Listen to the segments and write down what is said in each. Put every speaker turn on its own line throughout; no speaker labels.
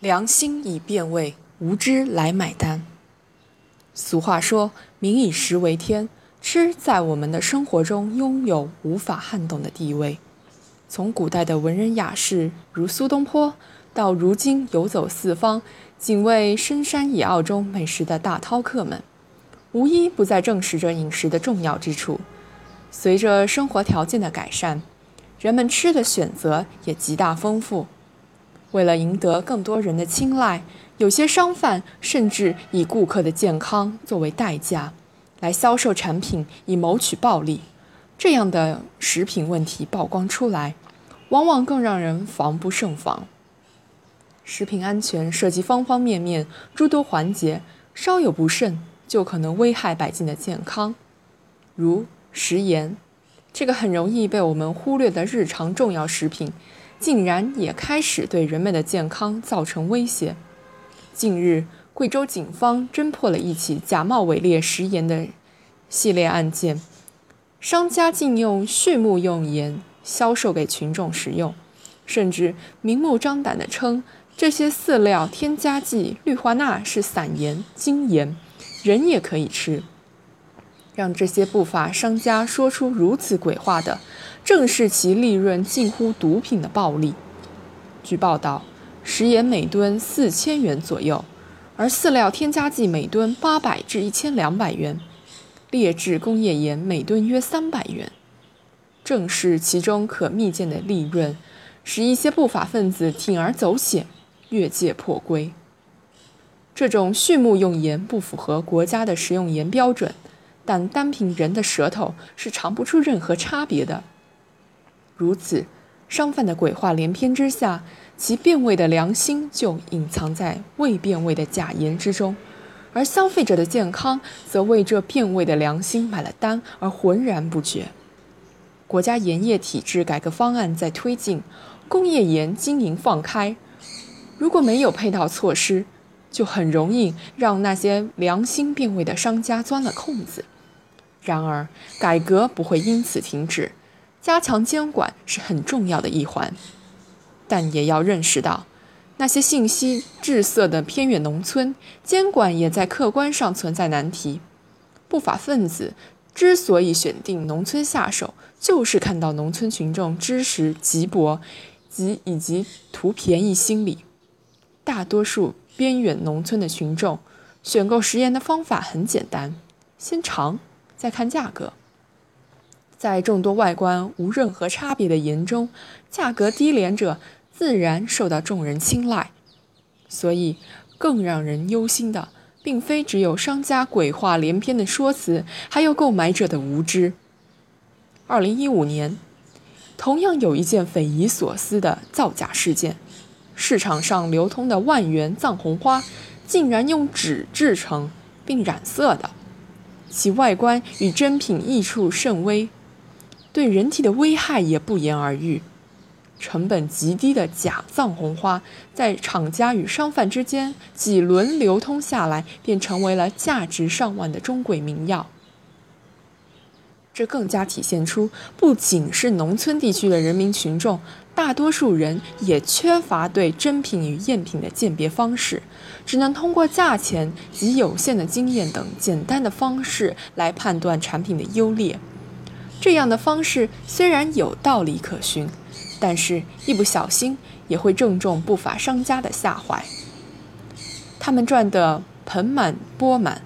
良心已变味，无知来买单。俗话说：“民以食为天”，吃在我们的生活中拥有无法撼动的地位。从古代的文人雅士如苏东坡，到如今游走四方、仅为深山野坳中美食的大饕客们，无一不在证实着饮食的重要之处。随着生活条件的改善，人们吃的选择也极大丰富。为了赢得更多人的青睐，有些商贩甚至以顾客的健康作为代价，来销售产品以谋取暴利。这样的食品问题曝光出来，往往更让人防不胜防。食品安全涉及方方面面、诸多环节，稍有不慎就可能危害百姓的健康。如食盐，这个很容易被我们忽略的日常重要食品。竟然也开始对人们的健康造成威胁。近日，贵州警方侦破了一起假冒伪劣食盐的系列案件，商家竟用畜牧用盐销售给群众食用，甚至明目张胆地称这些饲料添加剂氯化钠是散盐、精盐，人也可以吃。让这些不法商家说出如此鬼话的。正是其利润近乎毒品的暴利。据报道，食盐每吨四千元左右，而饲料添加剂每吨八百至一千两百元，劣质工业盐每吨约三百元。正是其中可密见的利润，使一些不法分子铤而走险，越界破规。这种畜牧用盐不符合国家的食用盐标准，但单凭人的舌头是尝不出任何差别的。如此，商贩的鬼话连篇之下，其变味的良心就隐藏在未变味的假盐之中，而消费者的健康则为这变味的良心买了单而浑然不觉。国家盐业体制改革方案在推进，工业盐经营放开，如果没有配套措施，就很容易让那些良心变味的商家钻了空子。然而，改革不会因此停止。加强监管是很重要的一环，但也要认识到，那些信息滞涩的偏远农村，监管也在客观上存在难题。不法分子之所以选定农村下手，就是看到农村群众知识瘠薄及以及图便宜心理。大多数边远农村的群众选购食盐的方法很简单，先尝，再看价格。在众多外观无任何差别的盐中，价格低廉者自然受到众人青睐。所以，更让人忧心的，并非只有商家鬼话连篇的说辞，还有购买者的无知。二零一五年，同样有一件匪夷所思的造假事件：市场上流通的万元藏红花，竟然用纸制成并染色的，其外观与真品异处甚微。对人体的危害也不言而喻，成本极低的假藏红花，在厂家与商贩之间几轮流通下来，便成为了价值上万的中鬼名药。这更加体现出，不仅是农村地区的人民群众，大多数人也缺乏对真品与赝品的鉴别方式，只能通过价钱及有限的经验等简单的方式来判断产品的优劣。这样的方式虽然有道理可循，但是一不小心也会正中不法商家的下怀。他们赚得盆满钵满，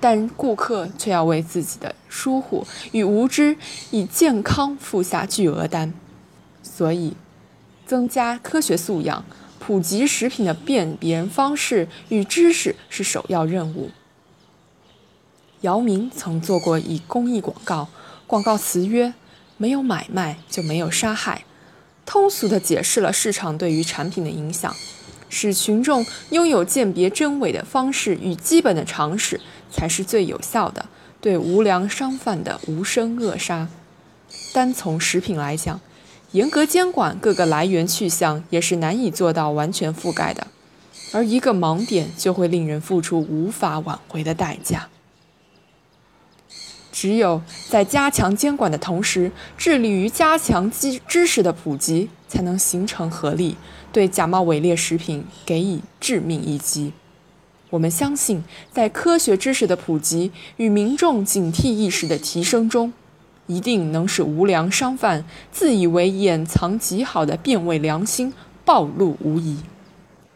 但顾客却要为自己的疏忽与无知，以健康付下巨额单。所以，增加科学素养，普及食品的辨别方式与知识是首要任务。姚明曾做过一公益广告。广告词曰：“没有买卖就没有杀害。”通俗地解释了市场对于产品的影响，使群众拥有鉴别真伪的方式与基本的常识，才是最有效的对无良商贩的无声扼杀。单从食品来讲，严格监管各个来源去向也是难以做到完全覆盖的，而一个盲点就会令人付出无法挽回的代价。只有在加强监管的同时，致力于加强知知识的普及，才能形成合力，对假冒伪劣食品给予致命一击。我们相信，在科学知识的普及与民众警惕意识的提升中，一定能使无良商贩自以为掩藏极好的变味良心暴露无遗。